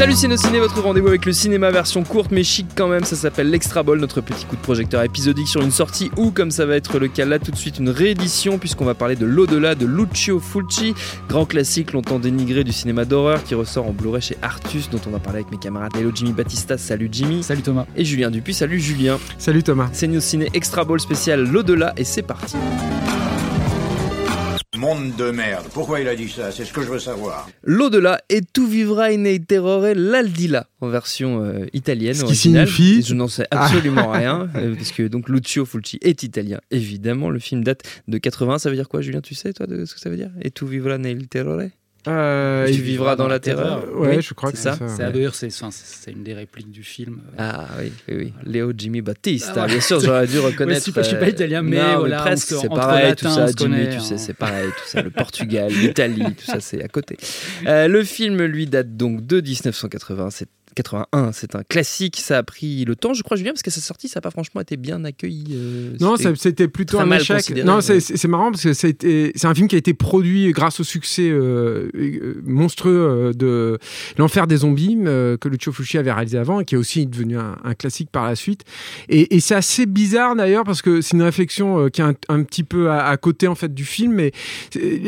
Salut Ciné, votre rendez-vous avec le cinéma version courte mais chic quand même, ça s'appelle l'Extra Ball, notre petit coup de projecteur épisodique sur une sortie ou comme ça va être le cas là tout de suite une réédition puisqu'on va parler de l'au-delà de Lucio Fulci, grand classique longtemps dénigré du cinéma d'horreur qui ressort en Blu-ray chez Artus dont on va parler avec mes camarades. Hello Jimmy Batista, salut Jimmy. Salut Thomas. Et Julien Dupuis, salut Julien. Salut Thomas. C'est Ciné Extra Ball spécial l'au-delà et c'est parti. Monde de merde. Pourquoi il a dit ça? C'est ce que je veux savoir. L'au-delà et tout vivra in terrore l'aldila en version euh, italienne Ce qui signifie- Je n'en sais absolument rien euh, parce que donc Lucio Fulci est italien évidemment. Le film date de 80. Ça veut dire quoi, Julien? Tu sais toi de ce que ça veut dire? Et tout vivra nel terrore Euh, Tu il- vivras dans la terreur. Ouais, Oui, je crois que ça. c'est ça. C'est ouais. c'est enfin, c'est une des répliques du film. Ah oui, oui, oui. Léo Jimmy Battista. Ah, ouais. Bien sûr, j'aurais dû reconnaître. je suis pas- je suis pas euh, italien, mais non, voilà, presque. on se- C'est pareil, latins, tout ça, Jimmy, connaît, tu sais, hein. c'est pareil, tout ça. Le Portugal, l'Italie, tout ça, c'est à côté. Euh, le film, lui, date donc de 1980. C'est 81, c'est un classique. Ça a pris le temps, je crois, Julien, parce que sa sortie, ça n'a pas franchement été bien accueilli. euh, Non, c'était- plutôt un échec. Non, c'est marrant parce que c'est un film qui a été produit grâce au succès euh, euh, monstrueux de L'Enfer des zombies euh, que Lucio Fulci avait réalisé avant et qui est aussi devenu un, un classique par la suite. Et, et c'est assez bizarre d'ailleurs parce que c'est une réflexion qui est un, un petit peu à, à côté en fait du film. Mais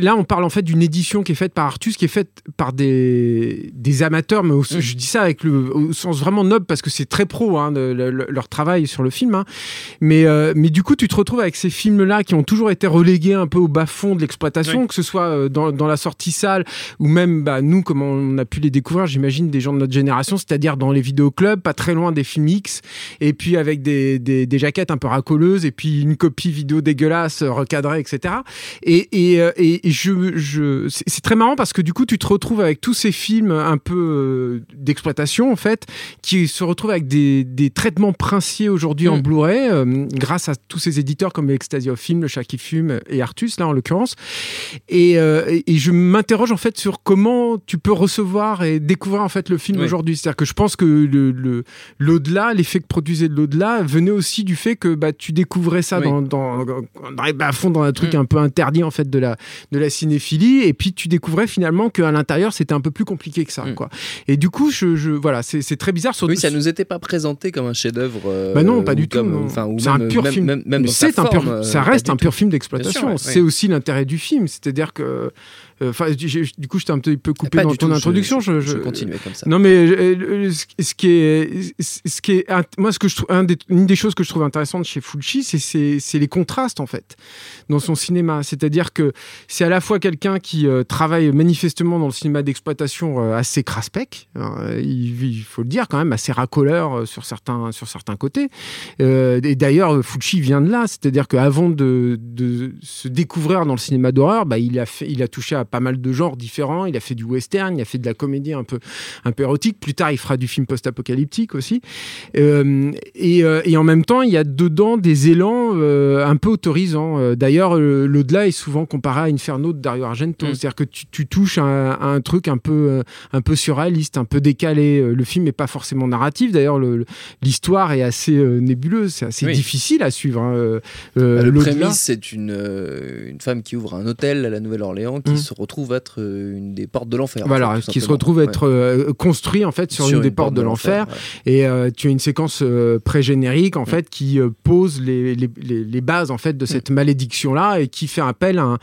là, on parle en fait d'une édition qui est faite par Artus, qui est faite par des, des amateurs, mais Mm. je dis ça avec le au sens vraiment noble parce que c'est très pro hein, de- le- le- leur travail sur le film. hein. Mais, euh, mais du coup, tu te retrouves avec ces films-là qui ont toujours été relégués un peu au bas-fond de l'exploitation, que ce soit euh, dans, dans la sortie salle ou même bah, nous, comme on a pu les découvrir, j'imagine, des gens de notre génération, c'est-à-dire dans les vidéoclubs, pas très loin des films X, et puis avec des, des, des jaquettes un peu racoleuses, et puis une copie vidéo dégueulasse, recadrée, etc. Et, et, euh, et- et je, je, c'est très marrant parce que du coup, tu te retrouves avec tous ces films un peu euh, en fait, qui se retrouvent avec des, des traitements princiers aujourd'hui en Mm. Blu-ray, euh, grâce à tous ces éditeurs comme Ecstasy of Film, Le Chat qui fume et Artus, là en l'occurrence. Et, euh, et- je m'interroge en fait sur comment tu peux recevoir et découvrir en fait le film Oui. aujourd'hui. C'est-à-dire que je pense que le, le- l'au-delà, l'effet que produisait de l'au-delà venait aussi du fait que bah, tu découvrais ça Oui. dans, dans, dans les bas-fonds, dans un truc Mm. un peu interdit en fait de la, de la cinéphilie. Et puis tu découvrais finalement qu'à l'intérieur c'était un peu plus compliqué que ça. Mm. Quoi. Et du coup, je, je- voilà, c'est, c'est très bizarre. Surtout, Oui, ça nous était pas présenté comme un chef-d'œuvre. euh, bah non, pas du tout. c'est un pur même- film. Même, même Mais dans sa c'est un pur, forme, euh, ça reste un pur film d'exploitation. c'est aussi l'intérêt du film, c'est-à-dire que, euh, enfin, du coup, j'étais un petit peu coupé Pas dans ton tout, introduction. Je, je- je, continuais comme ça. Non, mais euh, ce ce qui est, ce qui est, moi, ce que je trouve, un des- une des choses que je trouve intéressante chez Fulci, c'est- c'est c'est les contrastes en fait dans son cinéma. C'est-à-dire que c'est à la fois quelqu'un qui euh, travaille manifestement dans le cinéma d'exploitation euh, assez craspec, euh, il, il faut le dire quand même assez racoleur euh, sur certains sur certains côtés. Euh, et d'ailleurs, Fulci vient de là, c'est-à-dire qu'avant de, de se découvrir dans le cinéma d'horreur, bah, il a fait, il a touché à pas mal de genres différents. Il a fait du western, il a fait de la comédie un peu un peu érotique. Plus tard, il fera du film post-apocalyptique aussi. Euh, et, euh, et en même temps, il y a dedans des élans euh, un peu autorisants. D'ailleurs, l'au-delà est souvent comparé à Inferno de Dario Argento. Mm. C'est-à-dire que tu, tu touches à un, à un truc un peu, un peu surréaliste, un peu décalé. Le film n'est pas forcément narratif. D'ailleurs, le- le- l'histoire est assez nébuleuse. C'est assez Oui. difficile à suivre. hein. Euh, Bah, le prémisse, c'est une, une femme qui ouvre un hôtel à la Nouvelle-Orléans qui Mm. se retrouve être euh, une des portes de l'enfer. en Voilà, fait, tout qui se retrouve Ouais. être euh, construit en fait sur, une, des portes de l'enfer. Et euh, tu as une séquence euh, pré-générique Mm. en fait qui euh, pose les, les, les- les bases en fait de cette malédiction là et qui fait appel à, un-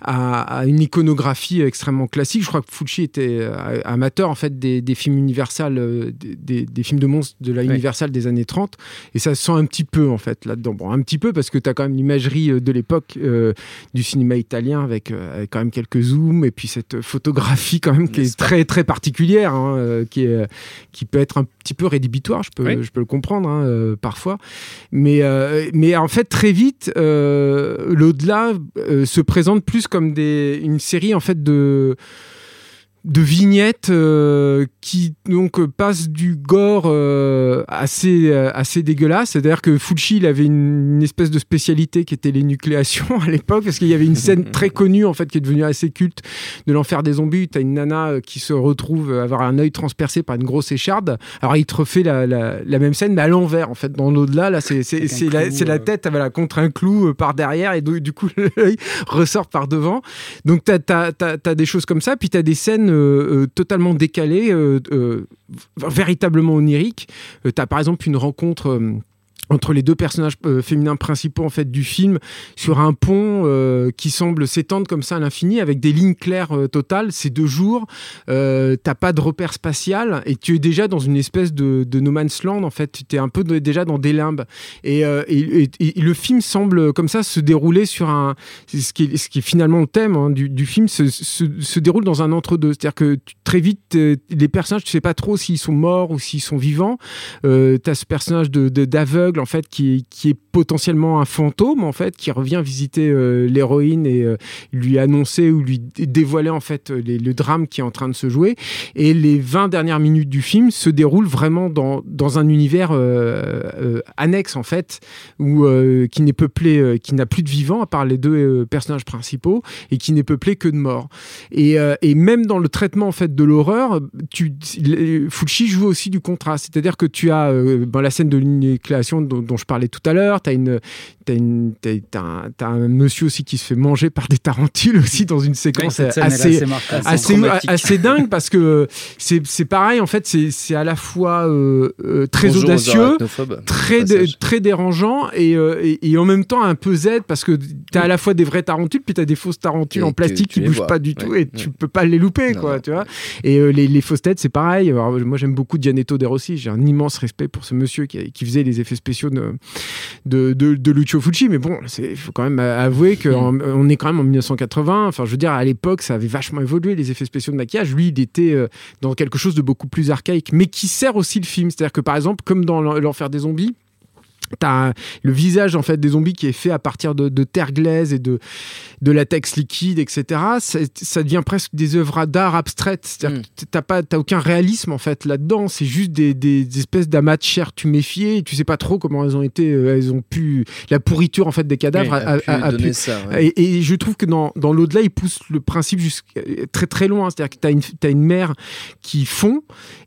à- à une iconographie extrêmement classique. Je crois que Fulci était amateur en fait des, des films Universal, des, films de monstres de la. Universal des années 30 et ça se sent un petit peu en fait là-dedans. Bon, un petit peu parce que tu as quand même l'imagerie de l'époque du cinéma italien avec, avec quand même quelques et puis cette photographie quand même qui est très très particulière, hein, euh, qui, est, qui peut être un petit peu rédhibitoire, je peux, Oui. je peux le comprendre hein, euh, parfois. Mais, euh, mais en fait, très vite, euh, l'au-delà euh, se présente plus comme des, une série en fait de de vignettes euh, qui donc euh, passent du gore euh, assez, assez dégueulasse. C'est-à-dire que Fulci, il avait une, espèce de spécialité qui était les nucléations à l'époque, parce qu'il y avait une scène très connue, en fait, qui est devenue assez culte de l'enfer des zombies. Tu as une nana qui se retrouve avoir un œil transpercé par une grosse écharde. Alors, il te refait la, la, même scène, mais à l'envers, en fait. Dans l'au-delà, là, c'est la, la, tête voilà, contre un clou par derrière, et du coup, l'œil ressort par devant. Donc, tu as, as, des choses comme ça, puis tu as des scènes totalement décalées, véritablement oniriques. tu as par exemple une rencontre entre les deux personnages euh, féminins principaux en fait du film sur un pont euh, qui semble s'étendre comme ça à l'infini avec des lignes claires euh, totales. C'est deux jours t'as pas de repère spatial et tu es déjà dans une espèce de, no man's land en fait. Tu es un peu déjà dans des limbes. Et, le film semble comme ça se dérouler sur un ce qui est, ce qui finalement le thème hein, du, film se, se, déroule dans un entre-deux. C'est-à-dire que très vite les personnages tu sais pas trop s'ils sont morts ou s'ils sont vivants. T'as ce personnage de d'aveugle en fait qui, est potentiellement un fantôme en fait qui revient visiter euh, l'héroïne et euh, lui annoncer ou lui dévoiler en fait le drame qui est en train de se jouer. Et les 20 dernières minutes du film se déroulent vraiment dans, un univers euh, annexe en fait où qui n'est peuplé qui n'a plus de vivants à part les deux personnages principaux et qui n'est peuplé que de morts et, même dans le traitement en fait de l'horreur tu Fulci joue aussi du contraste. C'est-à-dire que tu as la scène de l'inécléation dont, je parlais tout à l'heure. Tu as, une, as, un, un, monsieur aussi qui se fait manger par des tarentules aussi dans une séquence assez, assez, assez, assez, dingue parce que c'est pareil, en fait, c'est à la fois euh, euh, très audacieux, très, très dérangeant euh, et, et, en même temps un peu Z parce que tu as à la fois des vraies tarentules puis tu as des fausses tarentules en plastique qui bougent pas du tout et tu peux pas les louper, quoi, tu vois. Et les, les, fausses têtes, c'est pareil. moi, j'aime beaucoup Gianetto De Rossi. J'ai un immense respect pour ce monsieur qui, qui faisait les effets spéciaux de, de, Lucio Fucci. Mais bon, il faut quand même avouer qu'on mm. on est quand même en 1980. Enfin, je veux dire, à l'époque, ça avait vachement évolué, les effets spéciaux de maquillage. Lui, il était euh, dans quelque chose de beaucoup plus archaïque, mais qui sert aussi le film. C'est-à-dire que, par exemple, comme dans L'Enfer des zombies, T'as le visage en fait des zombies qui est fait à partir de, terre glaise et de, de latex liquide, etc. Ça, devient presque des œuvres d'art abstraites. C'est-à-dire mm. t'as pas, aucun réalisme en fait là-dedans. C'est juste des, des, espèces d'amas de chair tuméfiées. Et tu sais pas trop comment elles ont été, euh, elles ont pu la pourriture en fait des cadavres a, pu, ça, et, je trouve que dans, dans l'au-delà, il pousse le principe jusqu'à très très loin. C'est-à-dire que t'as une, as une mère qui fond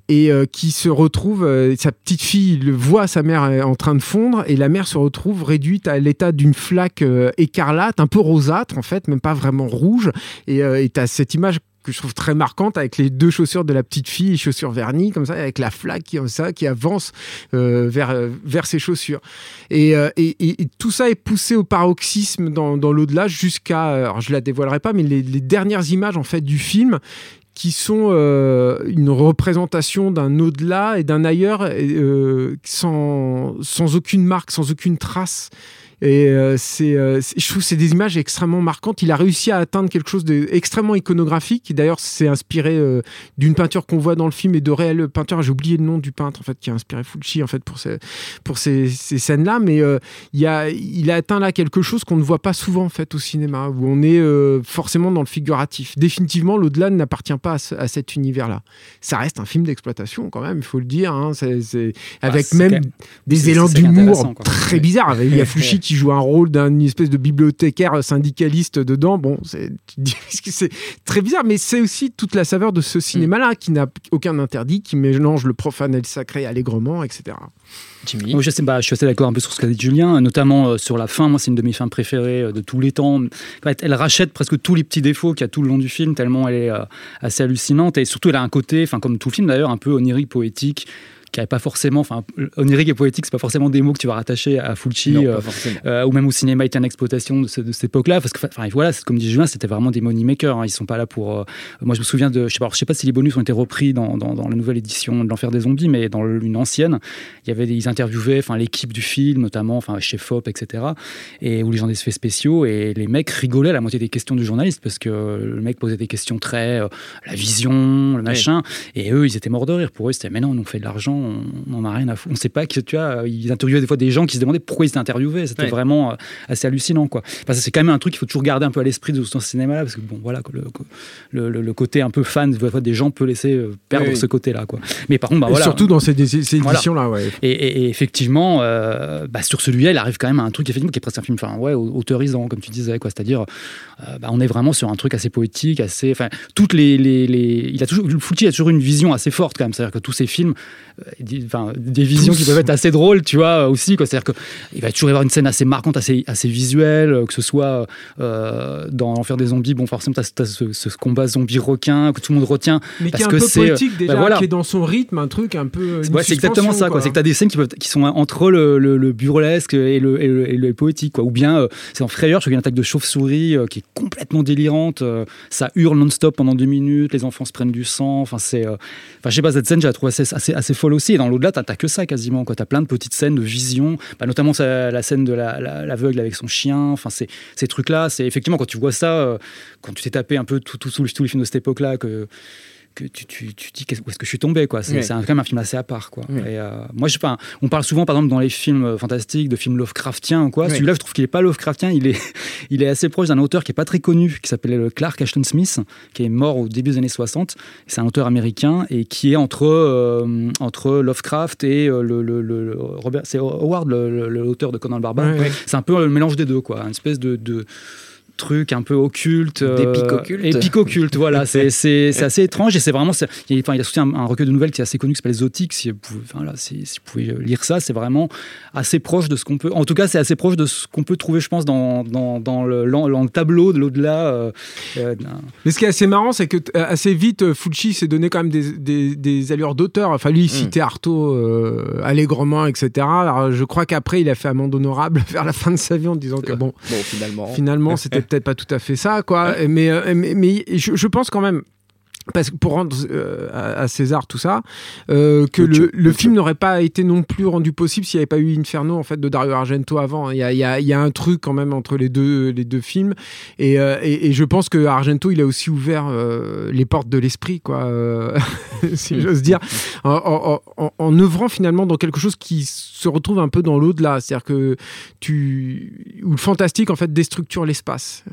et euh, qui se retrouve, euh, sa petite fille le voit sa mère en train de fondre et la mère se retrouve réduite à l'état d'une flaque euh, écarlate, un peu rosâtre en fait, même pas vraiment rouge. Et tu as cette image que je trouve très marquante avec les deux chaussures de la petite fille, les chaussures vernies comme ça, avec la flaque qui, ça, qui avance vers, vers ses chaussures. Et, tout ça est poussé au paroxysme dans, dans l'au-delà jusqu'à, alors je la dévoilerai pas, mais les, les, dernières images en fait du film qui sont euh, une représentation d'un au-delà et d'un ailleurs euh, sans, sans aucune marque, sans aucune trace. Et euh, euh, c'est, je trouve que c'est des images extrêmement marquantes. Il a réussi à atteindre quelque chose d'extrêmement iconographique. D'ailleurs, c'est inspiré euh, d'une peinture qu'on voit dans le film et de réelles peintures. J'ai oublié le nom du peintre en fait qui a inspiré Fulci en fait pour ces, pour ces, ces scènes-là. Mais il, a, il a atteint là quelque chose qu'on ne voit pas souvent en fait au cinéma, où on est forcément dans le figuratif. Définitivement, l'au-delà n'appartient pas à, cet univers-là. Ça reste un film d'exploitation quand même, il faut le dire. Hein. C'est, avec bah, même des élans d'humour très bizarres. Il y a Fulci qui joue un rôle d'un espèce de bibliothécaire syndicaliste dedans. Bon, c'est très bizarre, mais c'est aussi toute la saveur de ce cinéma-là qui n'a aucun interdit, qui mélange le profane et le sacré allègrement, etc. Jimmy. je, sais, bah, je suis assez d'accord un peu sur ce qu'a dit Julien, notamment euh, sur la fin. Moi, c'est une de mes fins préférées euh, de tous les temps. elle rachète presque tous les petits défauts qu'il y a tout le long du film, tellement elle est euh, assez hallucinante. Et surtout, elle a un côté, enfin, comme tout le film d'ailleurs, un peu onirique, poétique qui n'avait pas forcément, enfin, onirique et poétique, c'est pas forcément des mots que tu vas rattacher à Fulci euh, euh, ou même au cinéma italien d'exploitation de, cette époque-là, parce que, enfin, voilà, comme dit Julien, c'était vraiment des money makers. Hein, ils sont pas là pour. Euh, moi, je me souviens de, je sais pas, je sais pas si les bonus ont été repris dans, dans, la nouvelle édition de l'Enfer des zombies, mais dans une ancienne, il y avait ils interviewaient, enfin, l'équipe du film, notamment, enfin, chez Fop, etc. Et où les gens des effets spéciaux et les mecs rigolaient à la moitié des questions du journaliste parce que le mec posait des questions très la vision, le machin, et eux, ils étaient morts de rire. Pour eux, c'était mais non, on fait de l'argent on n'en a rien à foutre. On sait pas que tu vois, ils interviewaient des fois des gens qui se demandaient pourquoi ils étaient interviewés. C'était vraiment assez hallucinant, quoi. Enfin, c'est quand même un truc qu'il faut toujours garder un peu à l'esprit de ce cinéma-là, parce que bon, voilà, le, le, côté un peu fan des gens peut laisser perdre ce côté-là, quoi. Mais par contre, bah, voilà, surtout dans ces, éditions-là, ouais. Et, effectivement, bah, sur celui-là, il arrive quand même à un truc effectivement qui est presque un film, enfin ouais, autorisant, comme tu disais, quoi. C'est-à-dire, bah, on est vraiment sur un truc assez poétique, assez, enfin, toutes les, les, les... il a toujours, Fulci a toujours une vision assez forte quand même. C'est-à-dire que tous ses films, euh, enfin, des visions qui peuvent être assez drôles, tu vois, aussi. C'est-à-dire qu'il va toujours y avoir une scène assez marquante, assez, assez visuelle, euh, que ce soit euh, dans L'Enfer des zombies, bon, forcément, tu as, ce, combat zombie-requin que tout le monde retient. Mais parce qui est un peu poétique déjà, bah, qui est dans son rythme, un truc un peu. Ouais, c'est exactement ça, quoi. C'est que tu as des scènes qui, peuvent, qui sont entre le, le, burlesque et le, et le, poétique, quoi. Ou bien, c'est en Frayeur, je crois qu'il y a une attaque de chauve-souris qui est complètement délirante. ça hurle non-stop pendant deux minutes, les enfants se prennent du sang. Enfin, c'est. Enfin, je sais pas, cette scène, j'ai trouvé assez, assez, assez folle Et dans l'au-delà, t'as que ça quasiment. Tu as plein de petites scènes de vision, bah, notamment la scène de l'aveugle la, avec son chien. Enfin, ces trucs-là, c'est effectivement quand tu vois ça, euh, quand tu t'es tapé un peu tous tout, tous les films de cette époque-là, que que tu, tu, tu dis où est-ce que je suis tombé quoi. C'est quand même un film assez à part quoi. Et, euh, moi je pas on parle souvent par exemple dans les films euh, fantastiques de films Lovecraftiens ou quoi. Celui-là je trouve qu'il est pas Lovecraftien il est il est assez proche d'un auteur qui est pas très connu qui s'appelait Clark Ashton Smith qui est mort au début des années 60 c'est un auteur américain et qui est entre euh, entre Lovecraft et le, le, Robert c'est Howard l'auteur de Conan le Barbare. C'est un peu le mélange des deux quoi. Une espèce de, de truc un peu occulte. D'épique occulte. Épique occulte, voilà. C'est assez étrange et c'est vraiment. Il, il, a sorti un, recueil de nouvelles qui est assez connu qui s'appelle Zotic. Si, enfin, là, si, si, vous pouvez lire ça, c'est vraiment assez proche de ce qu'on peut. En tout cas, c'est assez proche de ce qu'on peut trouver, je pense, dans, dans, dans, le, le, tableau de l'au-delà. Euh, euh, Mais ce qui est assez marrant, c'est que euh, assez vite, Fulci s'est donné quand même des, des, des allures d'auteur. Enfin, lui, il mm. citait Artaud allègrement, etc. Alors, je crois qu'après, il a fait amende honorable vers la fin de sa vie en disant que bon, bon finalement, finalement c'était peut-être pas tout à fait ça, quoi. Mais, euh, mais, mais, je, pense quand même parce que pour rendre euh, à, César tout ça, euh, que le, le, film n'aurait pas été non plus rendu possible s'il n'y avait pas eu Inferno en fait de Dario Argento avant. Il y a, il y a, il y a un truc quand même entre les deux, les deux films, et, euh, et, et, je pense que Argento il a aussi ouvert les portes de l'esprit, quoi, si j'ose dire, en, en, en, œuvrant finalement dans quelque chose qui se retrouve un peu dans l'au-delà, c'est-à-dire que tu où le fantastique en fait déstructure l'espace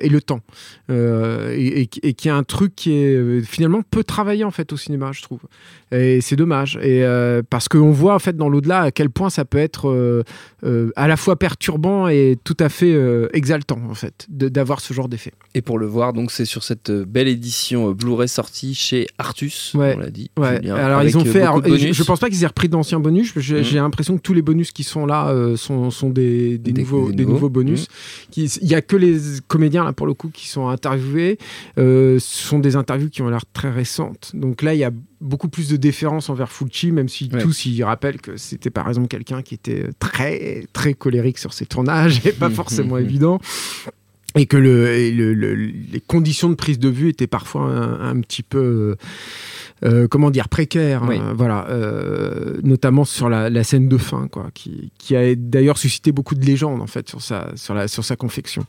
et le temps, et, et, qui a un truc qui est finalement peu travaillé en fait au cinéma, je trouve. Et c'est dommage. Et euh, parce qu'on voit en fait dans l'au-delà à quel point ça peut être euh, euh, à la fois perturbant et tout à fait exaltant en fait d'avoir ce genre d'effet. Et pour le voir, donc c'est sur cette belle édition Blu-ray sortie chez Artus, on l'a dit. Alors ils ont fait. je, pense pas qu'ils aient repris d'anciens bonus. J'ai mmh. l'impression que tous les bonus qui sont là sont, sont des, des, nouveaux, des nouveaux bonus. Mmh. Il y a que les comédiens là pour le coup qui sont interviewés. ce sont des interviews qui ont l'air très récentes. Donc là, il y a beaucoup plus de déférence envers Fulci, même si tous y rappellent que c'était par exemple quelqu'un qui était très très colérique sur ses tournages et pas forcément évident. Et que le, les conditions de prise de vue étaient parfois un, petit peu euh, comment dire, précaire, hein, voilà, euh, notamment sur la, scène de fin, quoi, qui, qui a d'ailleurs suscité beaucoup de légendes en fait sur sa, sur la, sur sa confection.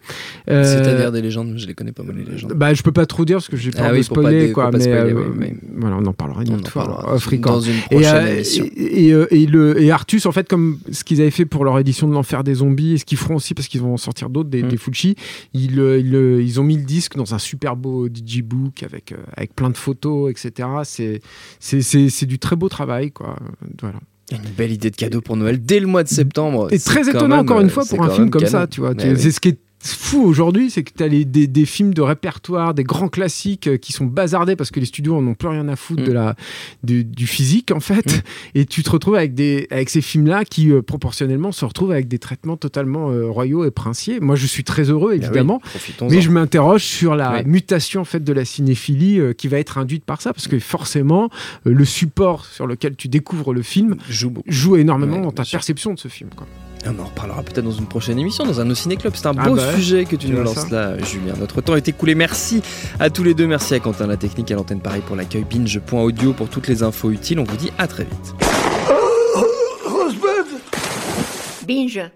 Euh, C'est-à-dire des légendes, je les connais pas moi les légendes. Bah, je peux pas trop dire parce que j'ai pas ah spoiler, quoi, mais, voilà, on en parlera une autre fois, dans une prochaine émission. Et, et, le, et Artus, en fait, comme ce qu'ils avaient fait pour leur édition de l'enfer des zombies, et ce qu'ils feront aussi parce qu'ils vont en sortir d'autres, des, mm. des Fuji, ils, ils, ils, ont mis le disque dans un super beau DJ book avec, avec plein de photos, etc c'est du très beau travail, quoi. Voilà. Une belle idée de cadeau pour Noël dès le mois de septembre. Et très étonnant, encore une fois, pour un film comme ça, tu vois. C'est ce qui est fou aujourd'hui, c'est que tu as des, des, films de répertoire, des grands classiques euh, qui sont bazardés parce que les studios en ont plus rien à foutre de mm. la, du physique en fait. Mm. Et tu te retrouves avec, des, avec ces films-là qui euh, proportionnellement se retrouvent avec des traitements totalement euh, royaux et princiers. Moi je suis très heureux bah évidemment, mais je m'interroge sur la mutation en fait de la cinéphilie qui va être induite par ça parce que forcément le support sur lequel tu découvres le film joue, joue énormément dans ta perception de ce film. Quoi. On en reparlera peut-être dans une prochaine émission, dans un Ciné Club. C'est un ah beau bah sujet que tu nous lances là, Julien. Notre temps est écoulé. Merci à tous les deux. Merci à Quentin La Technique, à l'antenne Paris pour l'accueil. Binge.audio pour toutes les infos utiles. On vous dit à très vite. Binge.